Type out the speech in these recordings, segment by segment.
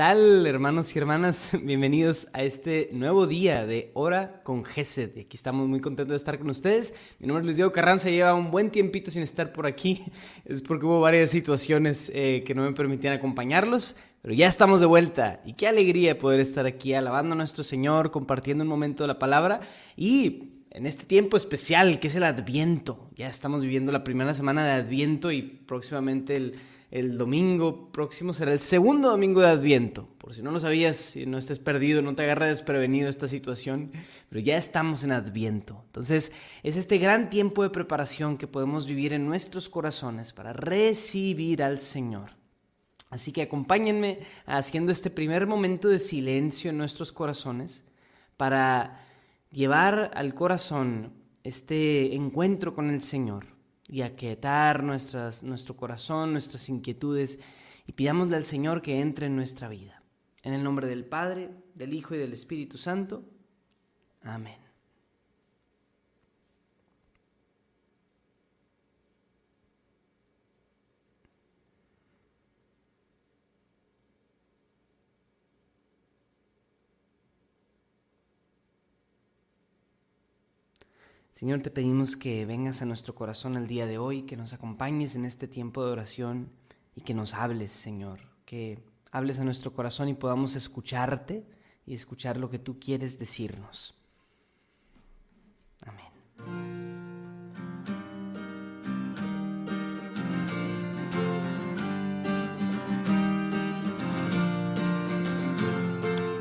¿Qué tal, hermanos y hermanas? Bienvenidos a este nuevo día de Hora con Gesed. Aquí estamos muy contentos de estar con ustedes. Mi nombre es Luis Diego Carranza, lleva un buen tiempito sin estar por aquí. Es porque hubo varias situaciones eh, que no me permitían acompañarlos, pero ya estamos de vuelta. Y qué alegría poder estar aquí alabando a nuestro Señor, compartiendo un momento de la palabra y en este tiempo especial que es el Adviento. Ya estamos viviendo la primera semana de Adviento y próximamente el el domingo próximo será el segundo domingo de Adviento. Por si no lo sabías, si no estés perdido, no te agarra desprevenido esta situación, pero ya estamos en Adviento. Entonces, es este gran tiempo de preparación que podemos vivir en nuestros corazones para recibir al Señor. Así que acompáñenme haciendo este primer momento de silencio en nuestros corazones para llevar al corazón este encuentro con el Señor y aquietar nuestro corazón, nuestras inquietudes y pidámosle al Señor que entre en nuestra vida. En el nombre del Padre, del Hijo y del Espíritu Santo. Amén. Señor, te pedimos que vengas a nuestro corazón el día de hoy, que nos acompañes en este tiempo de oración y que nos hables, Señor, que hables a nuestro corazón y podamos escucharte y escuchar lo que tú quieres decirnos. Amén.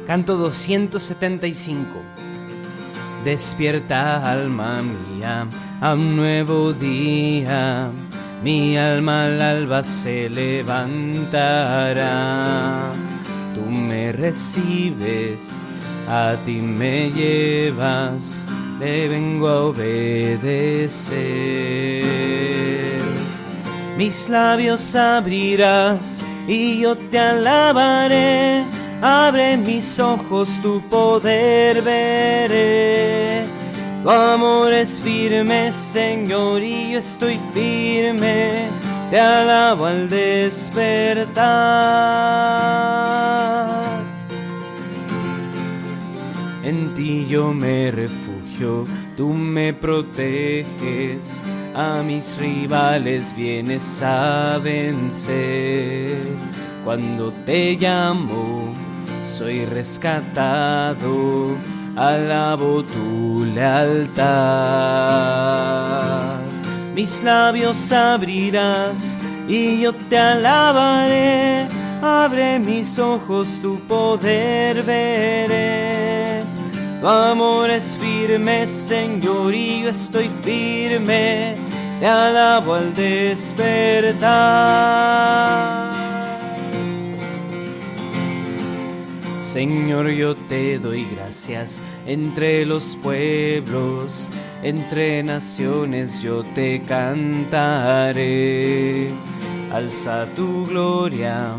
Canto 275. Despierta alma mía a un nuevo día, mi alma al alba se levantará. Tú me recibes, a ti me llevas, le vengo a obedecer. Mis labios abrirás y yo te alabaré abre mis ojos, tu poder veré. Tu amor es firme, Señor, y yo estoy firme, te alabo al despertar. En ti yo me refugio, tú me proteges, a mis rivales vienes a vencer. Cuando te llamo, soy rescatado, alabo tu lealtad. Mis labios abrirás y yo te alabaré, abre mis ojos, tu poder veré. Tu amor es firme, Señor, y yo estoy firme, te alabo al despertar. Señor, yo te doy gracias entre los pueblos, entre naciones yo te cantaré. Alza tu gloria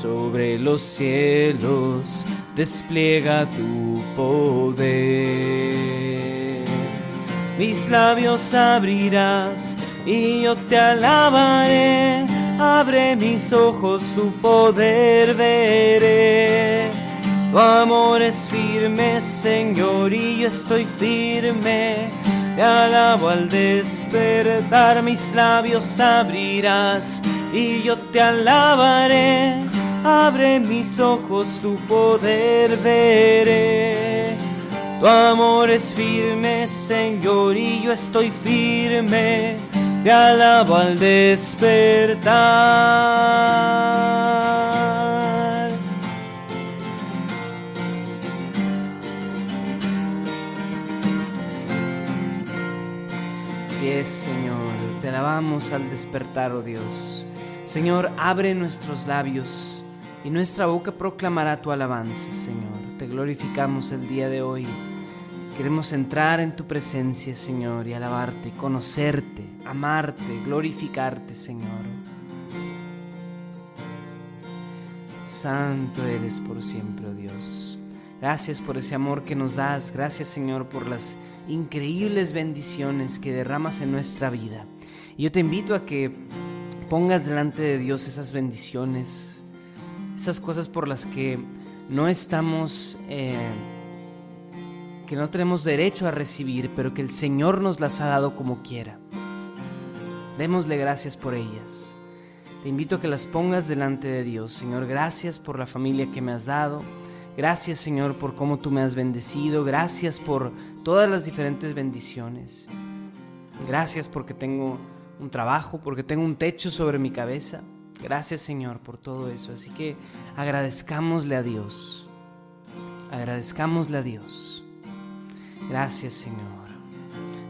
sobre los cielos, despliega tu poder. Mis labios abrirás y yo te alabaré. Abre mis ojos, tu poder veré tu amor es firme, Señor, y yo estoy firme. Te alabo al despertar, mis labios abrirás y yo te alabaré. Abre mis ojos, tu poder veré. Tu amor es firme, Señor, y yo estoy firme. Te alabo al despertar. Alabamos al despertar, oh Dios. Señor, abre nuestros labios y nuestra boca proclamará tu alabanza, Señor. Te glorificamos el día de hoy. Queremos entrar en tu presencia, Señor, y alabarte, conocerte, amarte, glorificarte, Señor. Santo eres por siempre, oh Dios. Gracias por ese amor que nos das. Gracias, Señor, por las increíbles bendiciones que derramas en nuestra vida. Y yo te invito a que pongas delante de Dios esas bendiciones, esas cosas por las que no estamos, eh, que no tenemos derecho a recibir, pero que el Señor nos las ha dado como quiera. Démosle gracias por ellas. Te invito a que las pongas delante de Dios. Señor, gracias por la familia que me has dado. Gracias, Señor, por cómo tú me has bendecido. Gracias por todas las diferentes bendiciones. Gracias porque tengo un trabajo, porque tengo un techo sobre mi cabeza. Gracias Señor por todo eso. Así que agradezcámosle a Dios. Agradezcámosle a Dios. Gracias Señor.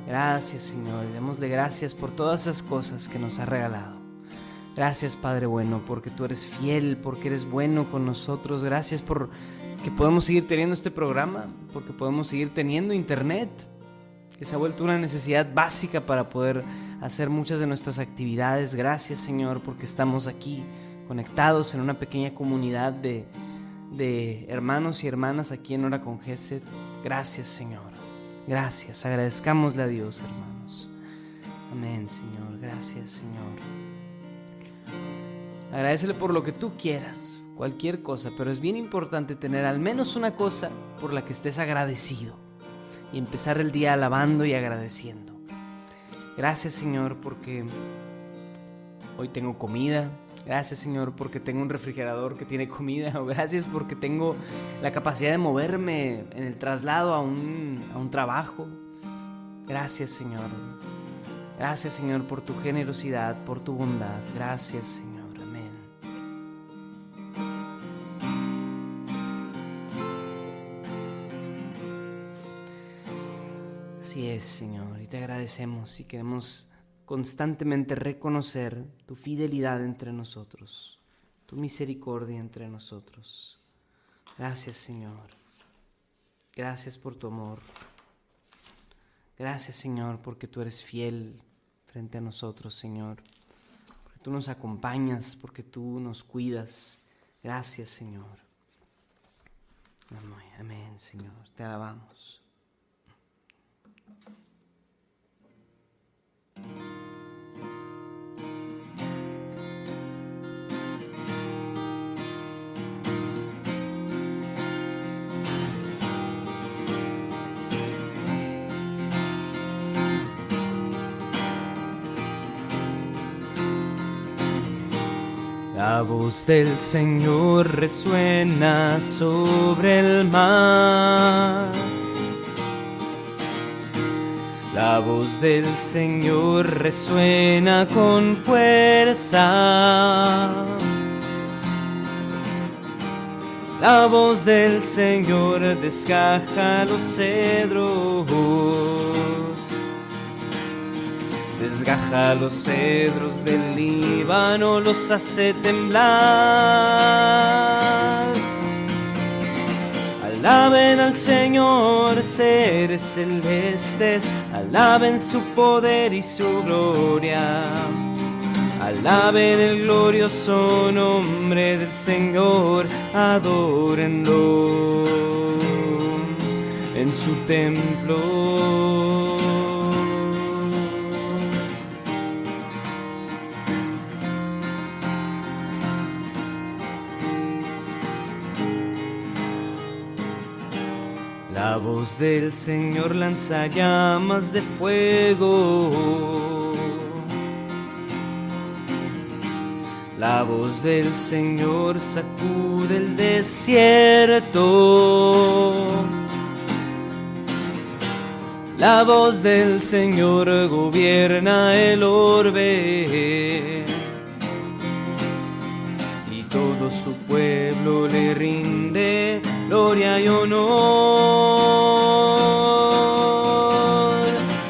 Gracias Señor. démosle gracias por todas esas cosas que nos ha regalado. Gracias Padre bueno, porque tú eres fiel, porque eres bueno con nosotros. Gracias por que podemos seguir teniendo este programa, porque podemos seguir teniendo internet, que se ha vuelto una necesidad básica para poder hacer muchas de nuestras actividades. Gracias Señor porque estamos aquí conectados en una pequeña comunidad de, hermanos y hermanas aquí en Hora con Gesed. Gracias Señor. Gracias. Agradezcámosle a Dios hermanos. Amén Señor. Gracias Señor. Agradecele por lo que tú quieras, cualquier cosa, pero es bien importante tener al menos una cosa por la que estés agradecido y empezar el día alabando y agradeciendo. Gracias Señor porque hoy tengo comida. Gracias Señor porque tengo un refrigerador que tiene comida. Gracias porque tengo la capacidad de moverme en el traslado a un, a un trabajo. Gracias Señor. Gracias Señor por tu generosidad, por tu bondad. Gracias Señor. Señor te agradecemos y queremos constantemente reconocer tu fidelidad entre nosotros, tu misericordia entre nosotros. Gracias Señor. Gracias por tu amor. Gracias Señor porque tú eres fiel frente a nosotros, Señor. Porque tú nos acompañas, porque tú nos cuidas. Gracias Señor. Amén, Señor. Te alabamos. La voz del Señor resuena sobre el mar. La voz del Señor resuena con fuerza. La voz del Señor desgaja los cedros. Desgaja los cedros del Líbano, los hace temblar. Alaben al Señor, seres celestes, alaben su poder y su gloria. Alaben el glorioso nombre del Señor, adórenlo en su templo. Voz del Señor lanza llamas de fuego. La voz del Señor sacude el desierto. La voz del Señor gobierna el orbe. Y todo su pueblo le rinde gloria y honor.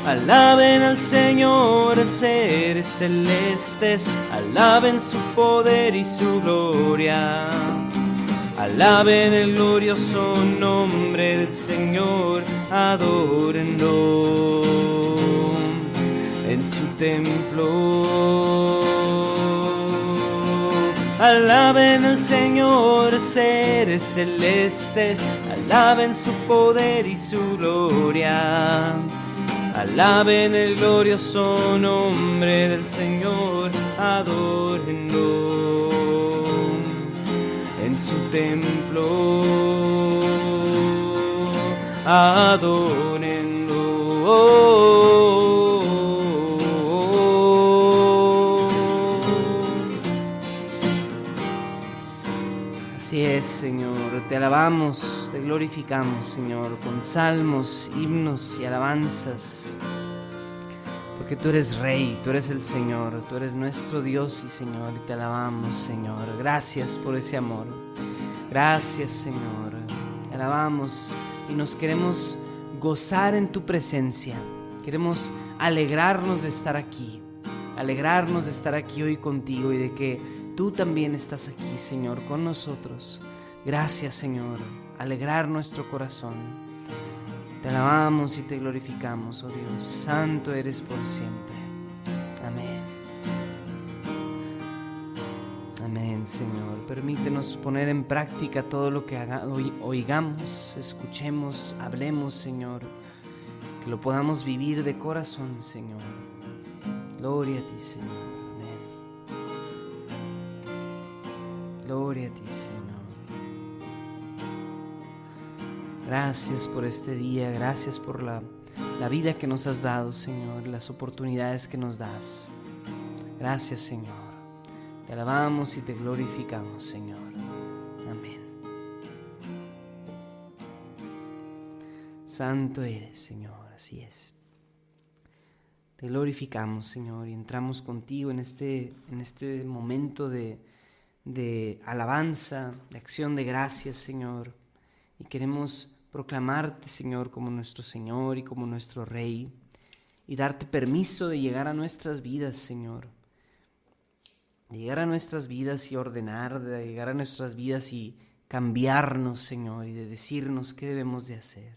Alaben al Señor, seres celestes, alaben su poder y su gloria. Alaben el glorioso nombre del Señor, adórenlo en su templo. Alaben al Señor, seres celestes, alaben su poder y su gloria. Alaben el glorioso nombre del Señor, adórenlo en templo. Adórenlo. Te alabamos, te glorificamos, Señor, con salmos, himnos y alabanzas. Porque tú eres Rey, tú eres el Señor, tú eres nuestro Dios y Señor, y te alabamos, Señor. Gracias por ese amor. Gracias, Señor. Te alabamos y nos queremos gozar en tu presencia. Queremos alegrarnos de estar aquí. Alegrarnos de estar aquí hoy contigo y de que tú también estás aquí, Señor, con nosotros. Gracias, Señor. Alegrar nuestro corazón. Te alabamos y te glorificamos, oh Dios. Santo eres por siempre. Amén. Amén, Señor. Permítenos poner en práctica todo lo que oigamos, escuchemos, hablemos, Señor. Que lo podamos vivir de corazón, Señor. Gloria a ti, Señor. Gloria a ti, Señor. Gracias por este día, gracias por la, la vida que nos has dado, Señor, las oportunidades que nos das. Gracias, Señor. Te alabamos y te glorificamos, Señor. Amén. Santo eres, Señor, así es. Te glorificamos, Señor, y entramos contigo en este, en este momento de, de alabanza, de acción de gracias, Señor. Y queremos proclamarte, Señor, como nuestro Señor y como nuestro Rey. Y darte permiso de llegar a nuestras vidas, Señor. De llegar a nuestras vidas y ordenar, de llegar a nuestras vidas y cambiarnos, Señor, y de decirnos qué debemos de hacer.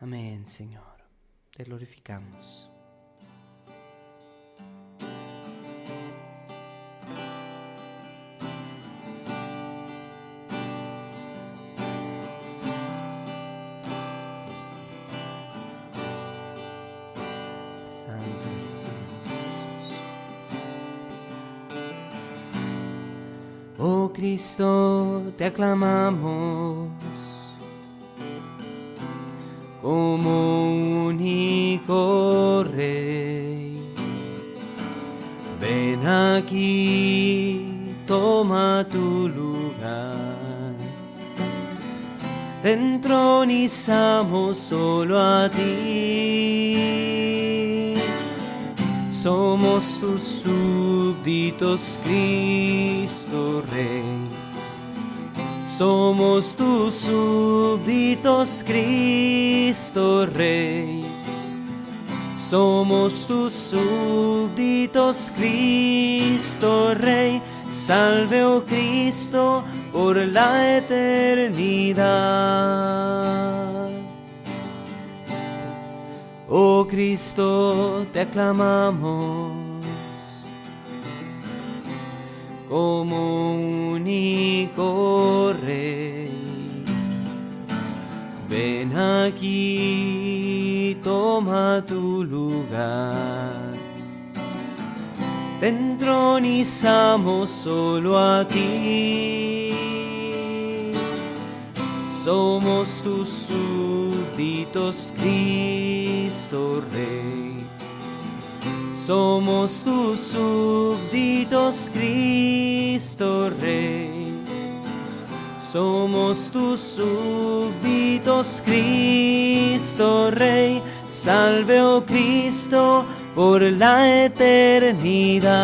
Amén, Señor. Te glorificamos. Cristo, te aclamamos como único Rey. Ven aquí, toma tu lugar. Te entronizamos solo a ti. Somos tus súbditos, Cristo Rey. Somos tus súbditos, Cristo Rey. Somos tus súbditos, Cristo Rey. Salve, oh Cristo, por la eternidad. Oh Cristo, te aclamamos como único aquí, toma tu lugar. Te solo a ti. Somos tus súbditos, Cristo Rey. Somos tus súbditos, Cristo Rey. Somos tus súbditos, Cristo Rey. Salve, oh Cristo, por la eternidad.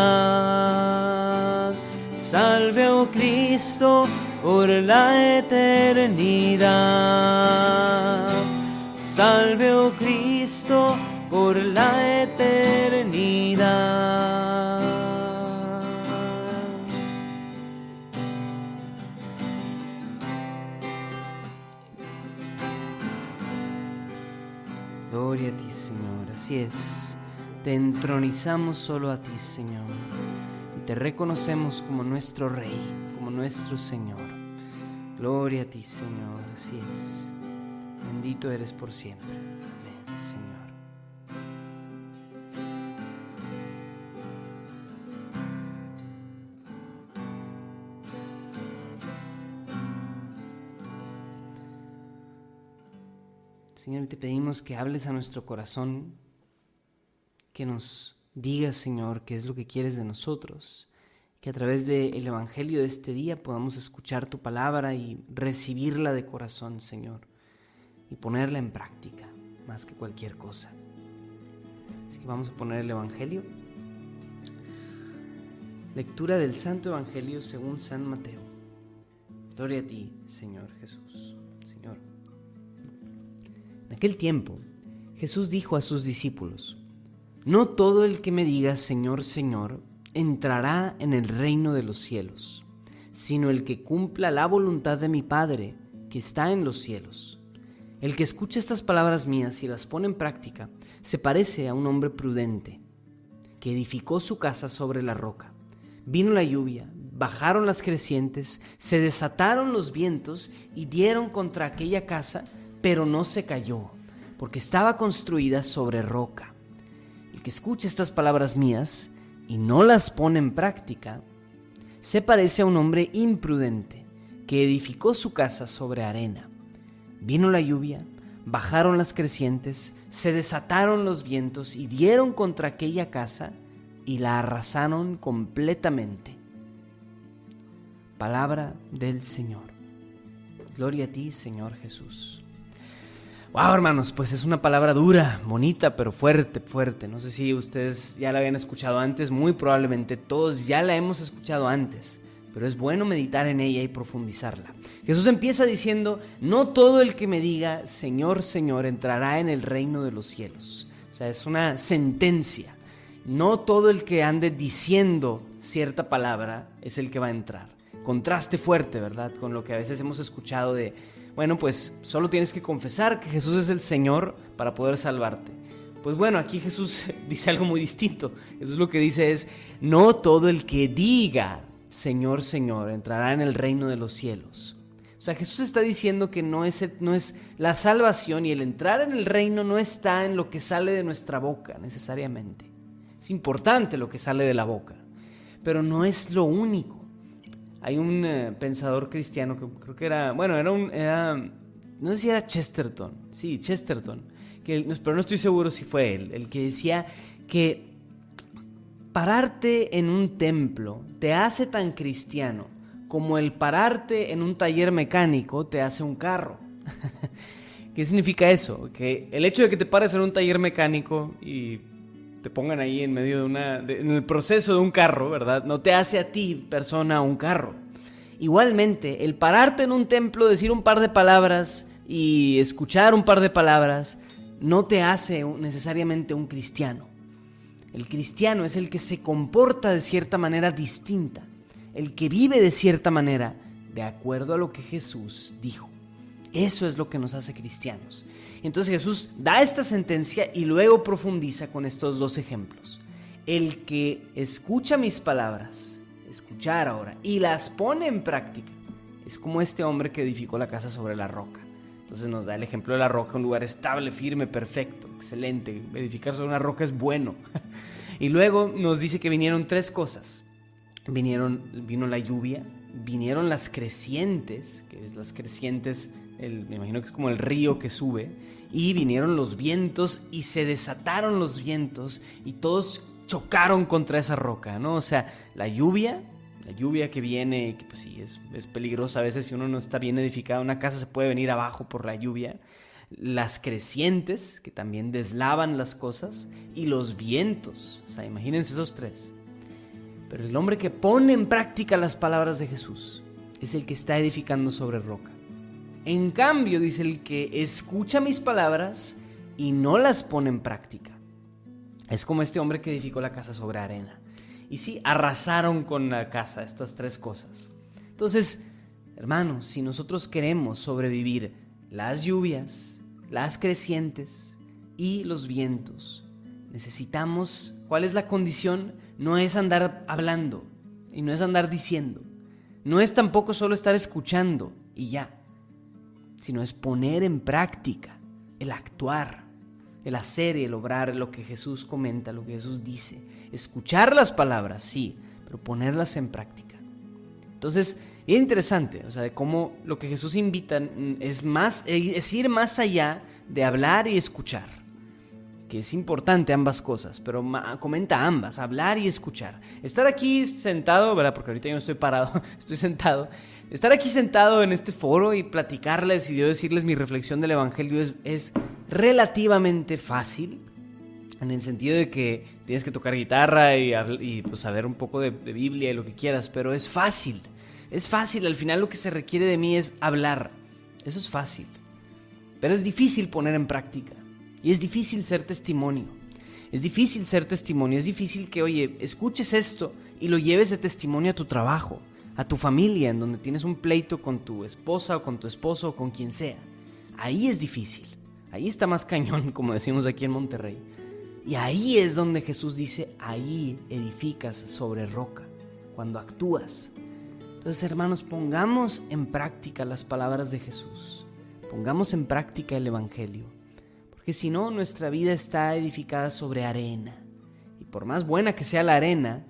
Salve, oh Cristo, por la eternidad. Salve, oh Cristo, por la eternidad. Gloria a ti, Señor. Así es. Te entronizamos solo a ti, Señor. Y te reconocemos como nuestro Rey, como nuestro Señor. Gloria a ti, Señor. Así es. Bendito eres por siempre. Señor, te pedimos que hables a nuestro corazón, que nos digas, Señor, qué es lo que quieres de nosotros, que a través del Evangelio de este día podamos escuchar tu palabra y recibirla de corazón, Señor, y ponerla en práctica más que cualquier cosa. Así que vamos a poner el Evangelio. Lectura del Santo Evangelio según San Mateo. Gloria a ti, Señor Jesús. Señor. En aquel tiempo, Jesús dijo a sus discípulos, No todo el que me diga Señor, Señor, entrará en el reino de los cielos, sino el que cumpla la voluntad de mi Padre, que está en los cielos. El que escucha estas palabras mías y las pone en práctica, se parece a un hombre prudente, que edificó su casa sobre la roca. Vino la lluvia, bajaron las crecientes, se desataron los vientos y dieron contra aquella casa, pero no se cayó, porque estaba construida sobre roca. El que escucha estas palabras mías y no las pone en práctica, se parece a un hombre imprudente que edificó su casa sobre arena. Vino la lluvia, bajaron las crecientes, se desataron los vientos y dieron contra aquella casa y la arrasaron completamente. Palabra del Señor. Gloria a ti, Señor Jesús. Wow, hermanos, pues es una palabra dura, bonita, pero fuerte, fuerte. No sé si ustedes ya la habían escuchado antes, muy probablemente todos ya la hemos escuchado antes, pero es bueno meditar en ella y profundizarla. Jesús empieza diciendo, no todo el que me diga, Señor, Señor, entrará en el reino de los cielos. O sea, es una sentencia. No todo el que ande diciendo cierta palabra es el que va a entrar. Contraste fuerte, ¿verdad? Con lo que a veces hemos escuchado de, bueno, pues solo tienes que confesar que Jesús es el Señor para poder salvarte. Pues bueno, aquí Jesús dice algo muy distinto. Jesús lo que dice es, no todo el que diga, Señor, Señor, entrará en el reino de los cielos. O sea, Jesús está diciendo que no es, no es la salvación y el entrar en el reino no está en lo que sale de nuestra boca necesariamente. Es importante lo que sale de la boca, pero no es lo único. Hay un eh, pensador cristiano que creo que era, bueno, era un, era, no sé si era Chesterton, sí, Chesterton, que, pero no estoy seguro si fue él, el que decía que pararte en un templo te hace tan cristiano como el pararte en un taller mecánico te hace un carro. ¿Qué significa eso? Que el hecho de que te pares en un taller mecánico y te pongan ahí en medio de una, en el proceso de un carro, ¿verdad? No te hace a ti, persona, un carro. Igualmente, el pararte en un templo, decir un par de palabras y escuchar un par de palabras, no te hace necesariamente un cristiano. El cristiano es el que se comporta de cierta manera distinta, el que vive de cierta manera de acuerdo a lo que Jesús dijo. Eso es lo que nos hace cristianos. Entonces Jesús da esta sentencia y luego profundiza con estos dos ejemplos. El que escucha mis palabras, escuchar ahora, y las pone en práctica, es como este hombre que edificó la casa sobre la roca. Entonces nos da el ejemplo de la roca, un lugar estable, firme, perfecto, excelente. Edificar sobre una roca es bueno. y luego nos dice que vinieron tres cosas. Vinieron, vino la lluvia, vinieron las crecientes, que es las crecientes me imagino que es como el río que sube, y vinieron los vientos y se desataron los vientos y todos chocaron contra esa roca, ¿no? O sea, la lluvia, la lluvia que viene, que pues sí, es, es peligrosa a veces si uno no está bien edificado, una casa se puede venir abajo por la lluvia, las crecientes, que también deslavan las cosas, y los vientos, o sea, imagínense esos tres. Pero el hombre que pone en práctica las palabras de Jesús es el que está edificando sobre roca. En cambio, dice el que escucha mis palabras y no las pone en práctica. Es como este hombre que edificó la casa sobre arena. Y sí, arrasaron con la casa estas tres cosas. Entonces, hermanos, si nosotros queremos sobrevivir las lluvias, las crecientes y los vientos, necesitamos, ¿cuál es la condición? No es andar hablando y no es andar diciendo. No es tampoco solo estar escuchando y ya sino es poner en práctica el actuar, el hacer y el obrar lo que Jesús comenta, lo que Jesús dice. Escuchar las palabras, sí, pero ponerlas en práctica. Entonces, es interesante, o sea, de cómo lo que Jesús invita es, más, es ir más allá de hablar y escuchar. Que es importante ambas cosas, pero comenta ambas, hablar y escuchar. Estar aquí sentado, ¿verdad? Porque ahorita yo no estoy parado, estoy sentado. Estar aquí sentado en este foro y platicarles y yo decirles mi reflexión del Evangelio es, relativamente fácil, en el sentido de que tienes que tocar guitarra y, pues, saber un poco de Biblia y lo que quieras, pero es fácil. Es fácil, al final lo que se requiere de mí es hablar. Eso es fácil. Pero es difícil poner en práctica. Y es difícil ser testimonio. Es difícil ser testimonio. Es difícil que, oye, escuches esto y lo lleves de testimonio a tu trabajo, a tu familia, en donde tienes un pleito con tu esposa o con tu esposo o con quien sea. Ahí es difícil. Ahí está más cañón, como decimos aquí en Monterrey. Y ahí es donde Jesús dice, ahí edificas sobre roca, cuando actúas, entonces, hermanos, pongamos en práctica las palabras de Jesús. Pongamos en práctica el Evangelio. Porque si no, nuestra vida está edificada sobre arena. Y por más buena que sea la arena,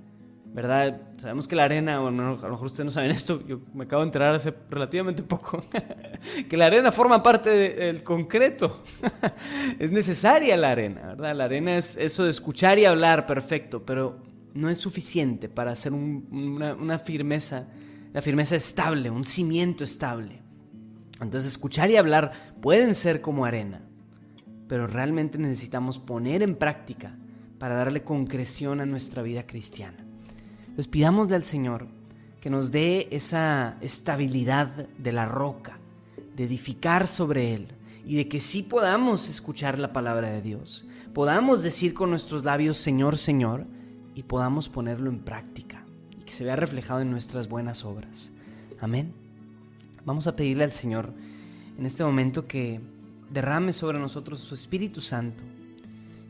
¿verdad? Sabemos que la arena, bueno, a lo mejor ustedes no saben esto, yo me acabo de enterar hace relativamente poco, que la arena forma parte del concreto. es necesaria la arena, ¿verdad? La arena es eso de escuchar y hablar, perfecto, pero no es suficiente para hacer una, una firmeza la firmeza estable, un cimiento estable. Entonces escuchar y hablar pueden ser como arena, pero realmente necesitamos poner en práctica para darle concreción a nuestra vida cristiana. Entonces pidámosle al Señor que nos dé esa estabilidad de la roca, de edificar sobre Él y de que sí podamos escuchar la palabra de Dios, podamos decir con nuestros labios Señor, Señor y podamos ponerlo en práctica se vea reflejado en nuestras buenas obras. Amén. Vamos a pedirle al Señor en este momento que derrame sobre nosotros su Espíritu Santo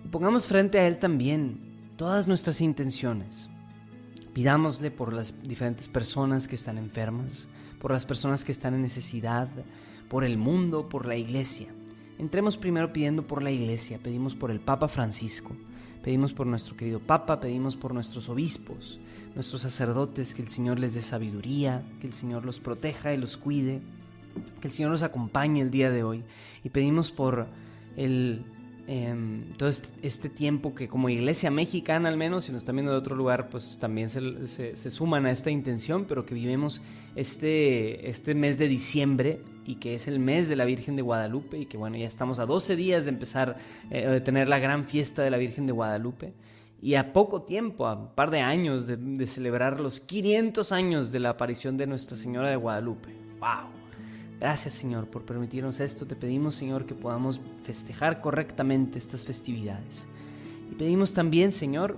y pongamos frente a Él también todas nuestras intenciones. Pidámosle por las diferentes personas que están enfermas, por las personas que están en necesidad, por el mundo, por la iglesia. Entremos primero pidiendo por la iglesia, pedimos por el Papa Francisco, pedimos por nuestro querido Papa, pedimos por nuestros obispos, nuestros sacerdotes, que el Señor les dé sabiduría, que el Señor los proteja y los cuide, que el Señor los acompañe el día de hoy. Y pedimos por el, em, todo este, tiempo que como iglesia mexicana al menos, si nos están viendo de otro lugar, pues también se, se, suman a esta intención, pero que vivimos este, este mes de diciembre y que es el mes de la Virgen de Guadalupe y que bueno, ya estamos a 12 días de empezar, eh, de tener la gran fiesta de la Virgen de Guadalupe y a poco tiempo, a un par de años de, celebrar los 500 años de la aparición de Nuestra Señora de Guadalupe. ¡Wow! Gracias Señor por permitirnos esto. Te pedimos Señor que podamos festejar correctamente estas festividades. Y pedimos también Señor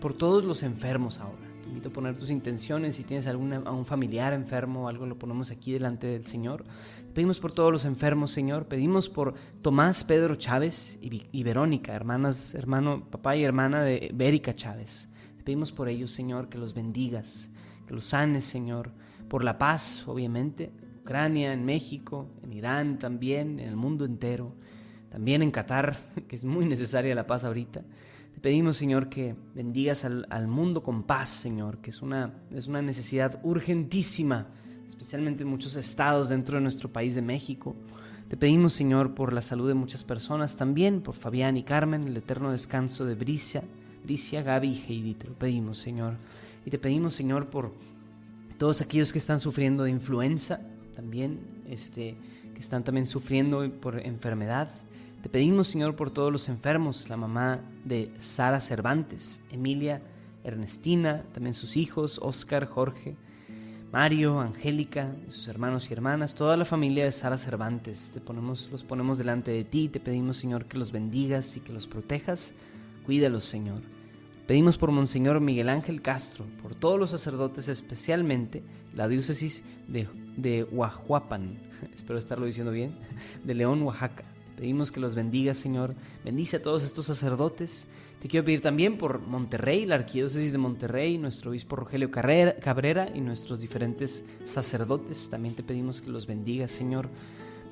por todos los enfermos ahora. Te invito a poner tus intenciones. Si tienes alguna, a un familiar enfermo o algo, lo ponemos aquí delante del Señor. Pedimos por todos los enfermos, Señor. Pedimos por Tomás, Pedro Chávez y, Verónica, hermanas, hermano, papá y hermana de Bérica Chávez. Te pedimos por ellos, Señor, que los bendigas, que los sanes, Señor. Por la paz, obviamente. Ucrania, en México, en Irán también, en el mundo entero. También en Qatar, que es muy necesaria la paz ahorita. Te pedimos, Señor, que bendigas al, al mundo con paz, Señor, que es una, es una necesidad urgentísima especialmente en muchos estados dentro de nuestro país de México. Te pedimos, Señor, por la salud de muchas personas, también por Fabián y Carmen, el eterno descanso de Bricia, Bricia, Gaby y Heidi. Te lo pedimos, Señor. Y te pedimos, Señor, por todos aquellos que están sufriendo de influenza, también, este, que están también sufriendo por enfermedad. Te pedimos, Señor, por todos los enfermos, la mamá de Sara Cervantes, Emilia, Ernestina, también sus hijos, Oscar, Jorge, Mario, Angélica, sus hermanos y hermanas, toda la familia de Sara Cervantes. Te ponemos, los ponemos delante de ti, te pedimos, Señor, que los bendigas y que los protejas. Cuídalos, Señor. Pedimos por Monseñor Miguel Ángel Castro, por todos los sacerdotes, especialmente la diócesis de, de espero estarlo diciendo bien, de León, Oaxaca. Pedimos que los bendiga, Señor. Bendice a todos estos sacerdotes te quiero pedir también por Monterrey, la Arquidiócesis de Monterrey, nuestro obispo Rogelio Cabrera y nuestros diferentes sacerdotes. También te pedimos que los bendigas, Señor.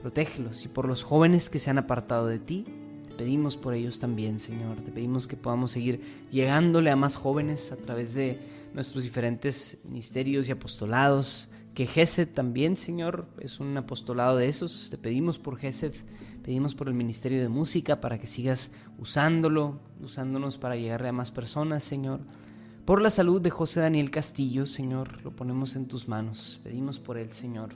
Protégelos. Y por los jóvenes que se han apartado de ti, pedimos por ellos también, Señor. Te pedimos que podamos seguir llegándole a más jóvenes a través de nuestros diferentes ministerios y apostolados que Gesed también, Señor, es un apostolado de esos. Te pedimos por Gesed, pedimos por el Ministerio de Música para que sigas usándolo, usándonos para llegarle a más personas, Señor. Por la salud de José Daniel Castillo, Señor, lo ponemos en tus manos. Pedimos por él, Señor.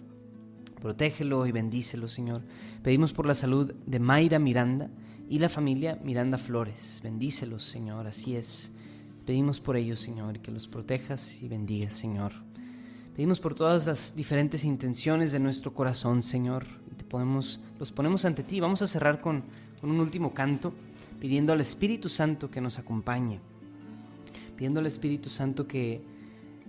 Protégelo y bendícelo, Señor. Pedimos por la salud de Mayra Miranda y la familia Miranda Flores. Bendícelos, Señor, así es. Pedimos por ellos, Señor, que los protejas y bendigas, Señor. Pedimos por todas las diferentes intenciones de nuestro corazón, Señor. Te los ponemos ante ti. Vamos a cerrar con, un último canto, pidiendo al Espíritu Santo que nos acompañe. Pidiendo al Espíritu Santo que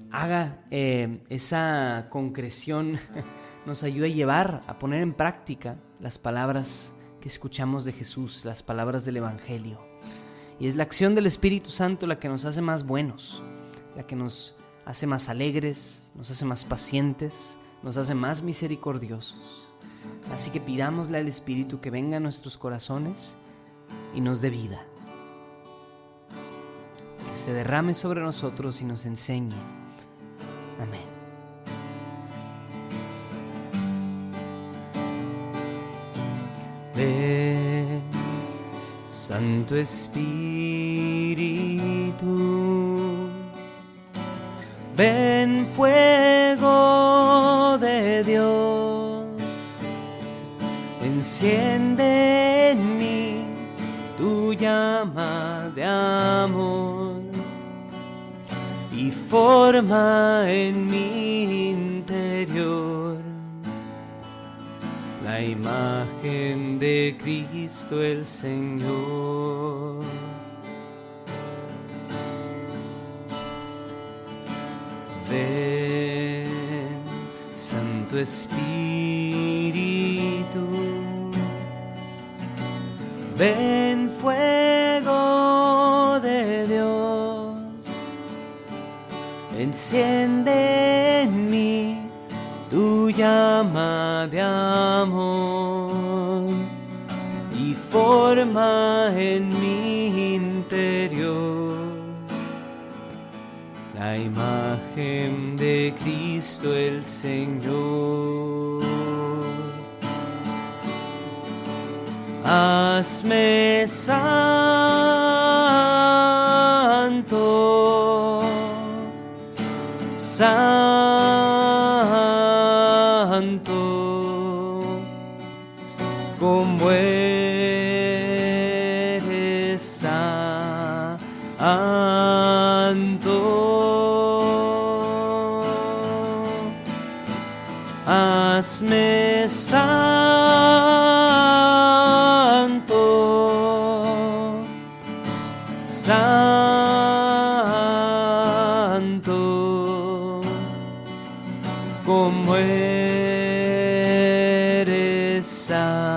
haga eh, esa concreción, nos ayude a llevar, a poner en práctica las palabras escuchamos de Jesús, las palabras del Evangelio. Y es la acción del Espíritu Santo la que nos hace más buenos, la que nos hace más alegres, nos hace más pacientes, nos hace más misericordiosos. Así que pidámosle al Espíritu que venga a nuestros corazones y nos dé vida. Que se derrame sobre nosotros y nos enseñe. Amén. Ven, Santo Espíritu. Ven fuego de Dios, enciende en mí tu llama de amor y forma en mi interior la imagen Cristo el Señor. Santo Espíritu. Ven fuego de Dios, enciende en mí tu llama de amor en mi interior la imagen de Cristo el Señor. Hazme como eres santo.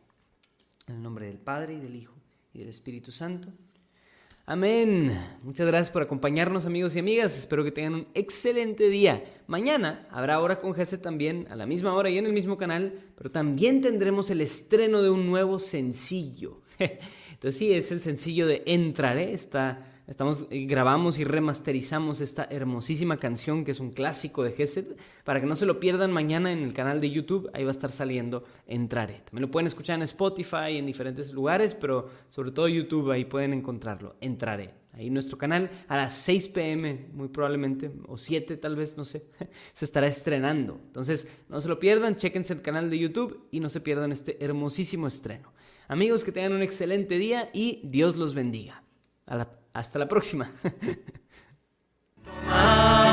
En el nombre del Padre, y del Hijo, y del Espíritu Santo. Amén. Muchas gracias por acompañarnos amigos y amigas. Espero que tengan un excelente día. Mañana habrá hora con Jesse también a la misma hora y en el mismo canal, pero también tendremos el estreno de un nuevo sencillo. Entonces sí, es el sencillo de Entraré. Está, estamos, eh, grabamos y remasterizamos esta hermosísima canción que es un clásico de Gesed. Para que no se lo pierdan mañana en el canal de YouTube, ahí va a estar saliendo Entraré. También lo pueden escuchar en Spotify, en diferentes lugares, pero sobre todo YouTube, ahí pueden encontrarlo. Entraré. Ahí nuestro canal a las 6 pm, muy probablemente, o 7 tal vez, no sé, se estará estrenando. Entonces, no se lo pierdan, chequense el canal de YouTube y no se pierdan este hermosísimo estreno. Amigos, que tengan un excelente día y Dios los bendiga. Hasta la próxima.